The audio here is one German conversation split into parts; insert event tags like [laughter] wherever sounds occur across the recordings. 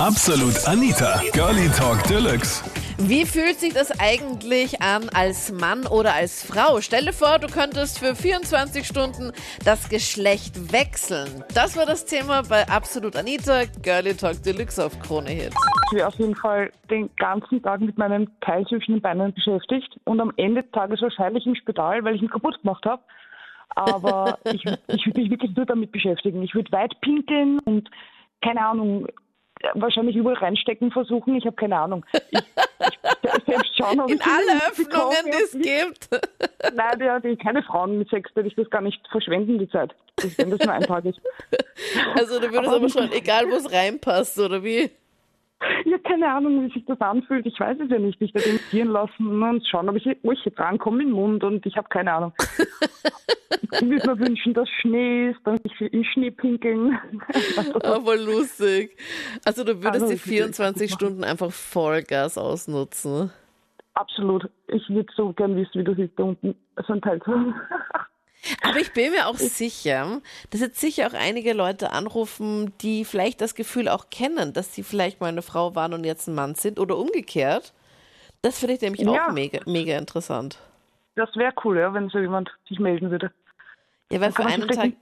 Absolut Anita, Girlie Talk Deluxe. Wie fühlt sich das eigentlich an als Mann oder als Frau? Stell dir vor, du könntest für 24 Stunden das Geschlecht wechseln. Das war das Thema bei Absolut Anita, Girlie Talk Deluxe auf Krone Hit. Ich wäre auf jeden Fall den ganzen Tag mit meinem Teil zwischen den Beinen beschäftigt und am Ende des Tages wahrscheinlich im Spital, weil ich ihn kaputt gemacht habe. Aber [laughs] ich, ich würde mich wirklich nur damit beschäftigen. Ich würde weit pinkeln und keine Ahnung, wahrscheinlich überall reinstecken versuchen. Ich habe keine Ahnung. Ich, ich, selbst schauen, ob In ich alle Öffnungen, die es gibt. [laughs] Nein, die, keine Frauen mit Sex, werde ich das gar nicht verschwenden, die Zeit. Wenn das nur ein Tag ist. Also du würdest aber, aber schon, egal wo es reinpasst, oder wie? [laughs] Ja, keine Ahnung, wie sich das anfühlt. Ich weiß es ja nicht. Ich werde ihn lassen und schauen, ob ich euch drankomme im Mund und ich habe keine Ahnung. [laughs] ich würde mir wünschen, dass Schnee ist, dass ich in Schnee pinkeln. [laughs] voll lustig. Also du würdest also, die 24 Stunden einfach Vollgas ausnutzen. Absolut. Ich würde so gern wissen, wie du siehst da unten. So ein Teil. Aber ich bin mir auch sicher, dass jetzt sicher auch einige Leute anrufen, die vielleicht das Gefühl auch kennen, dass sie vielleicht mal eine Frau waren und jetzt ein Mann sind oder umgekehrt. Das finde ich nämlich ja. auch mega, mega interessant. Das wäre cool, ja, wenn so jemand sich melden würde. Ja, weil für einen Tag.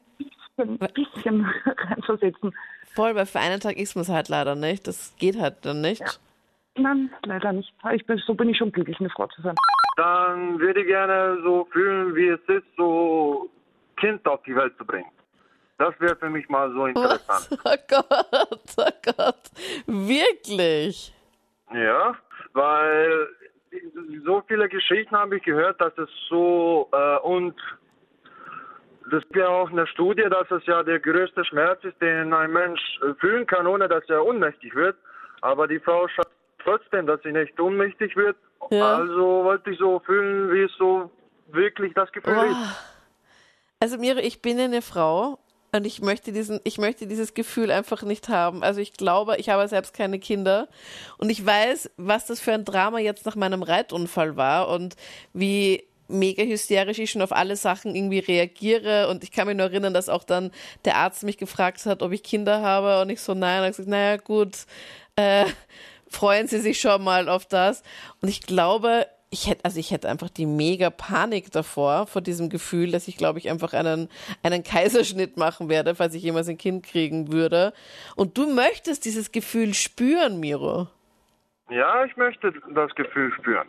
Ein bisschen, [laughs] reinversetzen. Voll, weil für einen Tag ist man es halt leider nicht. Das geht halt dann nicht. Ja. Nein, leider nicht. Ich bin, so bin ich schon glücklich, eine Frau zu sein. Dann würde ich gerne so fühlen, wie es ist, so Kind auf die Welt zu bringen. Das wäre für mich mal so interessant. Was? [laughs] Oh Gott, oh Gott. Wirklich? Ja, weil so viele Geschichten habe ich gehört, dass es so äh, und das ist ja auch eine Studie, dass es ja der größte Schmerz ist, den ein Mensch fühlen kann, ohne dass er ohnmächtig wird. Aber die Frau schafft trotzdem, dass sie nicht ohnmächtig wird. Ja. Also wollte ich so fühlen, wie es so wirklich das Gefühl oh. ist. Also Mire, ich bin eine Frau und ich möchte diesen, ich möchte dieses Gefühl einfach nicht haben. Also ich glaube, ich habe selbst keine Kinder und ich weiß, was das für ein Drama jetzt nach meinem Reitunfall war und wie mega hysterisch ich schon auf alle Sachen irgendwie reagiere und ich kann mich nur erinnern, dass auch dann der Arzt mich gefragt hat, ob ich Kinder habe und ich so nein, und ich gesagt, naja gut, äh, freuen Sie sich schon mal auf das. Und ich glaube, ich hätte, also ich hätte einfach die mega Panik davor, vor diesem Gefühl, dass ich, glaube ich, einfach einen, einen Kaiserschnitt machen werde, falls ich jemals ein Kind kriegen würde. Und du möchtest dieses Gefühl spüren, Miro. Ja, ich möchte das Gefühl spüren.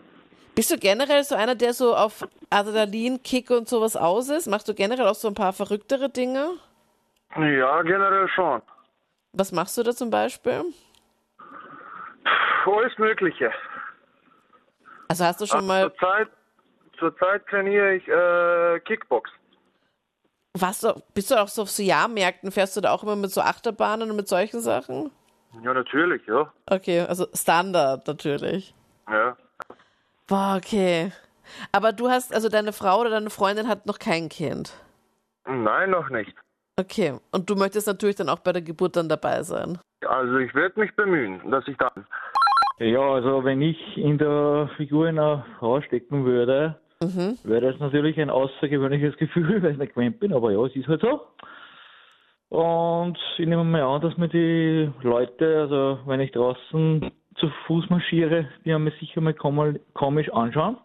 Bist du generell so einer, der so auf Adrenalin, Kick und sowas aus ist? Machst du generell auch so ein paar verrücktere Dinge? Ja, generell schon. Was machst du da zum Beispiel? Alles Mögliche. Also hast du schon mal. Zurzeit, zurzeit trainiere ich äh, Kickbox. Was, bist du auch so auf so Jahrmärkten? Fährst du da auch immer mit so Achterbahnen und mit solchen Sachen? Ja, natürlich, ja. Okay, also Standard natürlich. Ja. Boah, okay. Aber du hast, also deine Frau oder deine Freundin hat noch kein Kind? Nein, noch nicht. Okay, und du möchtest natürlich dann auch bei der Geburt dann dabei sein? Also ich werde mich bemühen, dass ich dann ja, also wenn ich in der Figur einer Frau stecken würde, mhm. wäre das natürlich ein außergewöhnliches Gefühl, [laughs] weil ich nicht gewöhnt bin, aber ja, es ist halt so. Und ich nehme mal an, dass mir die Leute, also wenn ich draußen zu Fuß marschiere, die haben mir sicher mal komisch anschauen.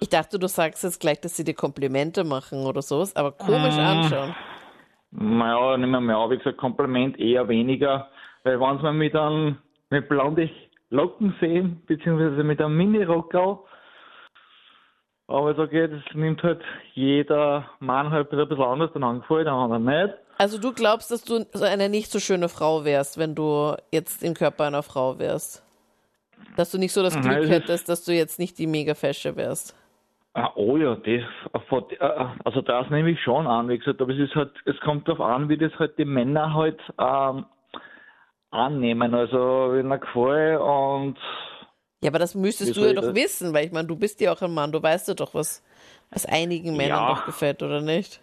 Ich dachte, du sagst jetzt gleich, dass sie dir Komplimente machen oder sowas, aber komisch mmh, anschauen. Naja, nehmen wir mal an, wie gesagt, Kompliment eher weniger, weil wenn es mir dann mit blonde Locken sehen, beziehungsweise mit einem Mini-Rockerl. Aber so geht es, nimmt halt jeder Mann halt ein bisschen anders dann angefallen, der andere nicht. Also du glaubst, dass du so eine nicht so schöne Frau wärst, wenn du jetzt im Körper einer Frau wärst? Dass du nicht so das Glück Nein, hättest, dass du jetzt nicht die Mega-Fesche wärst? Ah, oh ja, das, äh, also das nehme ich schon an, wie gesagt, aber es ist halt, es kommt darauf an, wie das halt die Männer halt ähm, annehmen. Also in der Gefahr und. Ja, aber das müsstest du ja doch das? wissen, weil ich meine, du bist ja auch ein Mann, du weißt ja doch, was, was einigen Männern ja. doch gefällt, oder nicht?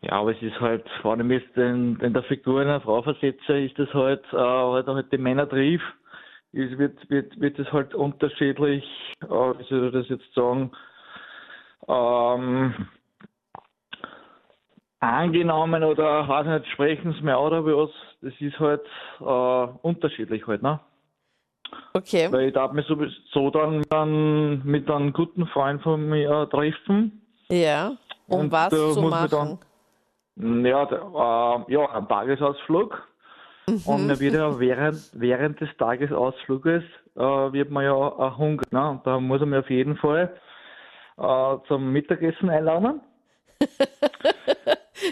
Ja, aber es ist halt, wenn ich mich in, in der Figur einer Frau versetze, ist das halt, äh, halt, halt die Männertrieb. Es wird, wird, wird es halt unterschiedlich, äh, wie soll ich das jetzt sagen, ähm, angenommen oder weiß nicht, sprechen sie mir oder was das ist halt äh, unterschiedlich halt, ne? Okay. Weil ich darf mich sowieso dann mit einem, mit einem guten Freund von mir treffen. Ja. Um Und was da zu machen? Ja, der, äh, ja, ein Tagesausflug. Und dann wird ja während, während des Tagesausfluges äh, wird man ja auch hungrig. Ne? Und da muss man mir auf jeden Fall äh, zum Mittagessen einladen. [laughs]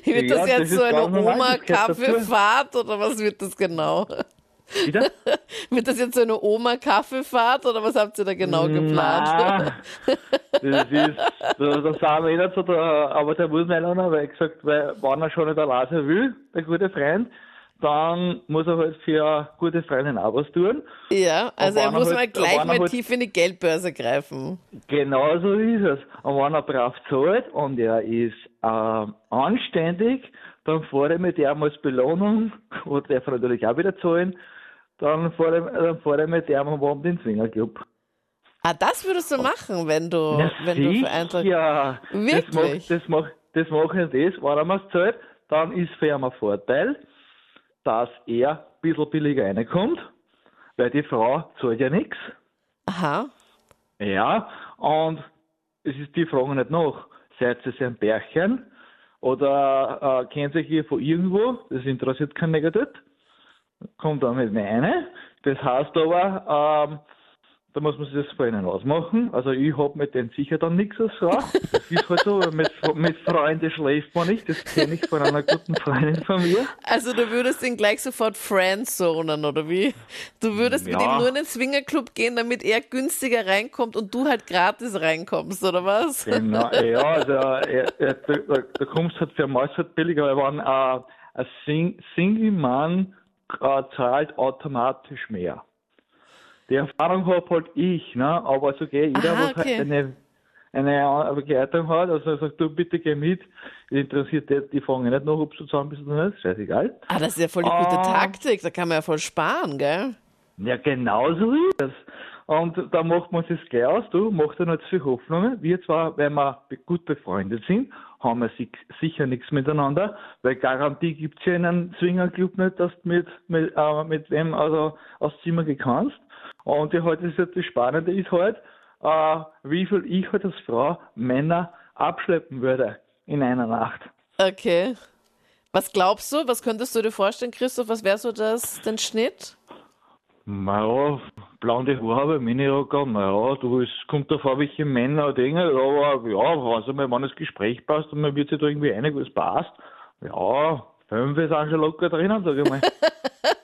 Wird Ja, das jetzt das so eine. Oma-Kaffeefahrt oder was wird das genau? Wieder? [laughs] Wird das jetzt so eine Oma-Kaffeefahrt oder was habt ihr da genau geplant? [laughs] Das ist, da, da sind wir eh nicht so, da, aber der muss mir einladen, weil er gesagt, weil, wenn er schon nicht alleine will, der gute Freund, dann muss er halt für eine gute Freundin auch was tun. Ja, also er er muss halt- mal gleich er mal halt- tief in die Geldbörse greifen. Genau so ist es. Und wenn er brav zahlt und er ist äh, anständig, dann fahre ich mit ihm als Belohnung, [laughs] und der natürlich auch wieder zahlen, dann fahre ich, dann fahre ich mit ihm am Abend in den Swingerclub. Ah, das würdest du machen, wenn du, Ja, wenn du für sicher. Wirklich? Das mache das mach, das mach ich das, wenn er mir zahlt, dann ist für ihn ein Vorteil, dass er ein bisschen billiger reinkommt, weil die Frau zahlt ja nichts. Aha. Ja, und es ist die Frage nicht nach. Seid ihr ein Bärchen oder äh, kennt sich ihr von irgendwo? Das interessiert keinen negativ. Kommt dann mit mir rein. Das heißt aber, ähm, da muss man sich das vor ihnen ausmachen. Also ich hab mit denen sicher dann nichts als Frau. Das ist halt so, mit, mit Freunden schläft man nicht. Das kenne ich von einer guten Freundin von mir. Also du würdest ihn gleich sofort friendzonen, oder wie? Du würdest mit Ja. ihm nur in den Swingerclub gehen, damit er günstiger reinkommt und du halt gratis reinkommst, oder was? Genau, ja, also äh, äh, da, da, da kommst halt für Maus halt billiger, weil wenn äh, ein Sing Single-Mann äh, zahlt automatisch mehr. Die Erfahrung habe halt ich, ne? aber so geht jeder, Aha, was okay. halt eine, eine Begleitung hat, also er sagt, du bitte geh mit, interessiert die, die fragen nicht noch, ob du zusammen bist oder nicht, scheißegal. Ah, das ist ja voll die gute Ah. Taktik, da kann man ja voll sparen, gell? Ja, genau so ist es. Und da macht man sich gleich aus, du machst dir nicht zu viel Hoffnungen. Wir zwar, weil wir gut befreundet sind, haben wir si- sicher nichts miteinander, weil Garantie gibt's ja in einem Swingerclub nicht, dass du mit, mit, äh, mit wem also aus Zimmer gehen kannst. Und ja, halt, das, das Spannende ist halt, äh, wie viel ich halt als Frau Männer abschleppen würde in einer Nacht. Okay. Was glaubst du? Was könntest du dir vorstellen, Christoph? Was wäre so das, den Schnitt? Naja, blonde Haare, Minirocker, naja, du, es kommt davor, welche Männer Dinge, aber ja, also mal, wenn das Gespräch passt und man wird sich da irgendwie einig, was passt, ja, fünf ist auch schon locker drinnen, sag ich mal. [laughs]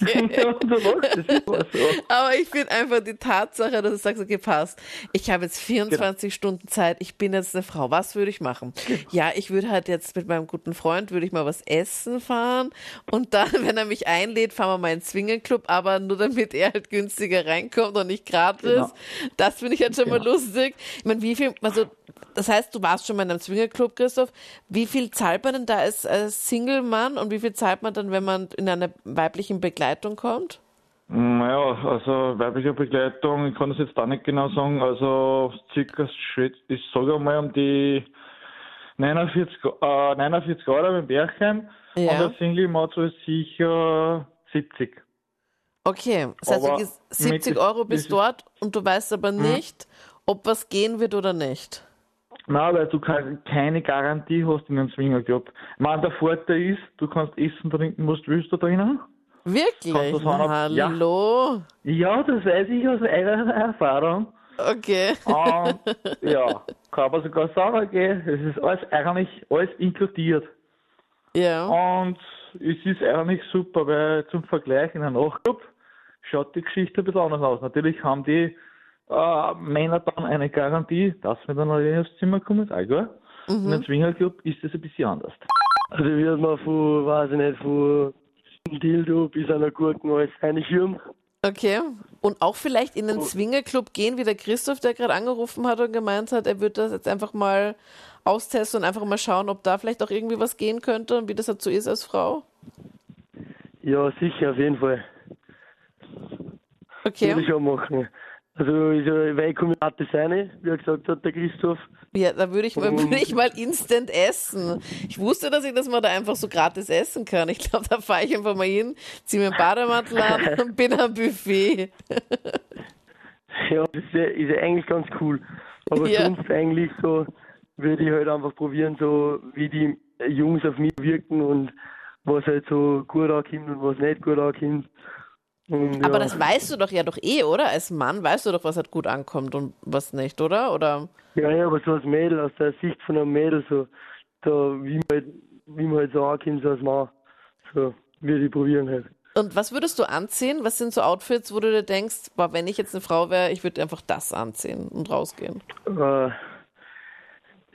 [laughs] [laughs] so. Aber ich finde einfach die Tatsache, dass du sagst, okay, passt. Ich habe jetzt 24 Stunden Zeit, ich bin jetzt eine Frau. Was würde ich machen? Ja, ich würde halt jetzt mit meinem guten Freund, würde ich mal was essen fahren und dann, [laughs] wenn er mich einlädt, fahren wir mal in den Swingerclub, aber nur damit er halt günstiger reinkommt und nicht gratis. Genau. Das finde ich jetzt schon mal Genau. lustig. Ich meine, wie viel, also, das heißt, du warst schon mal in einem Swingerclub, Christoph. Wie viel zahlt man denn da als, als Single-Mann und wie viel zahlt man dann, wenn man in einer weiblichen Begleitung kommt? Naja, also weibliche Begleitung, ich kann das jetzt da nicht genau sagen, also circa, ich sage mal um die 49, äh, 49 Euro beim Bärchen Ja. und der Single-Mann zahlt sicher 70. Okay, das heißt, Aber du gehst 70 mit- Euro bis dort und du weißt aber Mhm. nicht, ob was gehen wird oder nicht. Nein, weil du kein- keine Garantie hast in einem Swingerclub. Ich meine, der Vorteil ist, du kannst essen, trinken, was du willst da drinnen. Wirklich? Ob- ja. Hallo? Ja, das weiß ich aus eigener Erfahrung. Okay. Und [laughs] ja, kann man sogar sagen, okay, es ist alles eigentlich alles inkludiert. Ja. Und es ist eigentlich super, weil zum Vergleich in einem Nachtclub schaut die Geschichte ein bisschen anders aus. Natürlich haben die äh, Männer dann eine Garantie, dass wir dann alleine aufs Zimmer kommen, ist auch klar. In einem Swingerclub ist das ein bisschen anders. Also wird man von, weiß ich nicht, von Dildo bis einer Gurken alles reinschirmen. Okay. Und auch vielleicht in den Swingerclub gehen, wie der Christoph, der gerade angerufen hat und gemeint hat, er würde das jetzt einfach mal austesten und einfach mal schauen, ob da vielleicht auch irgendwie was gehen könnte und wie das halt so ist als Frau. Ja, sicher, auf jeden Fall. Würde ich Okay. auch machen. Also, ist ja, ja rein, wie er gesagt hat, der Christoph. Ja, da würde ich, mal- Und- würde ich mal instant essen. Ich wusste, dass ich das mal da einfach so gratis essen kann. Ich glaube, da fahre ich einfach mal hin, ziehe mir einen Bademantel an [laughs] und bin am Buffet. Ja, das ist ja, ist ja eigentlich ganz cool. Aber Ja. sonst eigentlich so würde ich halt einfach probieren, so wie die Jungs auf mich wirken und was halt so gut ankommt und was nicht gut ankommt. Und, Aber das weißt du doch ja doch eh, oder? Als Mann weißt du doch, was halt gut ankommt und was nicht, oder? Oder? Ja, ja, aber so als Mädel, aus der Sicht von einem Mädel, so, da, wie man halt, wie man halt so ankommt, so als Mann. So, würde ich probieren halt. Und was würdest du anziehen? Was sind so Outfits, wo du dir denkst, boah, wenn ich jetzt eine Frau wäre, ich würde einfach das anziehen und rausgehen? Äh,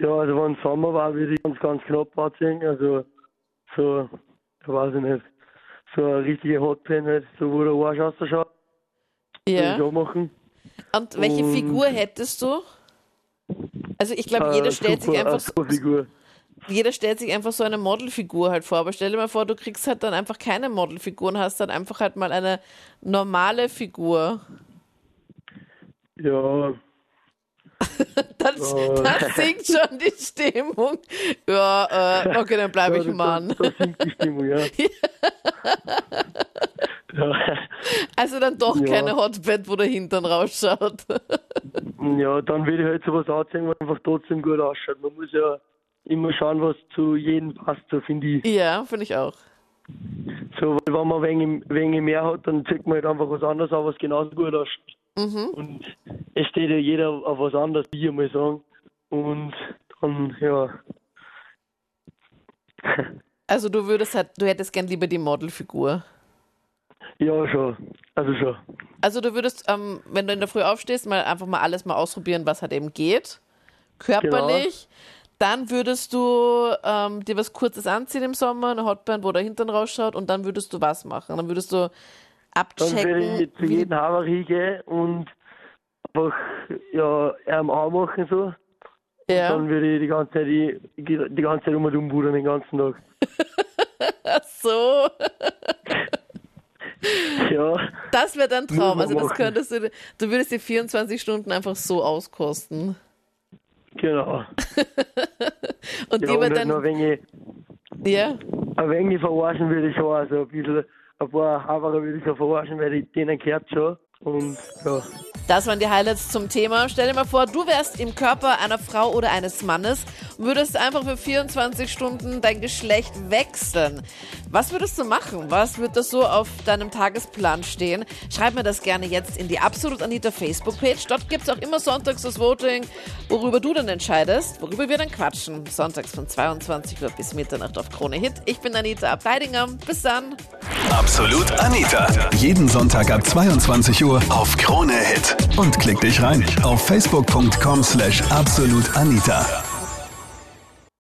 ja, also wenn Sommer war, würde ich ganz, ganz knapp anziehen. Also so, ich weiß ich nicht, so eine richtige Hotpan halt, so wo der Arsch ausschaut, Ja. ich auch machen. Und welche Und- Figur hättest du? Also ich glaube, jeder Äh, stellt sich super, einfach eine super Figur. jeder stellt sich einfach so eine Modelfigur halt vor. Aber stell dir mal vor, du kriegst halt dann einfach keine Modelfigur und hast dann einfach halt mal eine normale Figur. Ja, [laughs] Das, Oh. das sinkt schon die Stimmung. Ja, äh, okay, dann bleibe ja, ich das- Mann. Das, das sinkt die Stimmung, ja. ja. [laughs] Also dann doch Ja. keine Hotbed, wo der Hintern rausschaut. [laughs] Ja, dann würde ich halt sowas anziehen, was einfach trotzdem gut ausschaut. Man muss ja immer schauen, was zu jedem passt, so finde ich. ja, finde ich auch. So, weil wenn man wenig mehr hat, dann zieht man halt einfach was anderes an, was genauso gut ausschaut. Und es steht ja jeder auf was anderes, wie ich mal sagen. Und dann, ja. Also du würdest halt, du hättest gern lieber die Modelfigur. Ja, schon. Also schon. Also du würdest, ähm, wenn du in der Früh aufstehst, mal einfach mal alles mal ausprobieren, was halt eben geht. Körperlich. Dann würdest du ähm, dir was Kurzes anziehen im Sommer, eine Hotband, wo der Hintern rausschaut und dann würdest du was machen? Dann würdest du Dann abchecken. würde ich zu jedem Haber hingehen und einfach, ja, ihm anmachen so. ja. Dann würde ich die ganze Zeit, die, die ganze Zeit um und umbudern den ganzen Tag. [laughs] So, [laughs] Ja, das wäre dein Traum. Also das machen. könntest du, du würdest dir 24 Stunden einfach so auskosten. genau. [laughs] Und Ja, die und wird halt noch ein dann, wenig, ja, ein wenig verarschen würde ich schon. Also ein bisschen, ein paar Haberer würde ich schon verarschen, weil ich denen gehört schon. Und ja. Das waren die Highlights zum Thema. Stell dir mal vor, du wärst im Körper einer Frau oder eines Mannes und würdest einfach für 24 Stunden dein Geschlecht wechseln. Was würdest du machen? Was wird das so auf deinem Tagesplan stehen? Schreib mir das gerne jetzt in die Absolut Anita Facebook-Page. Dort gibt es auch immer sonntags das Voting, worüber du dann entscheidest, worüber wir dann quatschen. Sonntags von 22 Uhr bis Mitternacht auf Krone Hit. Ich bin Anita Abteidinger. Bis dann. Absolut Anita. Jeden Sonntag ab 22 Uhr auf Krone Hit. Und klick dich rein auf facebook.com slash absolutanita.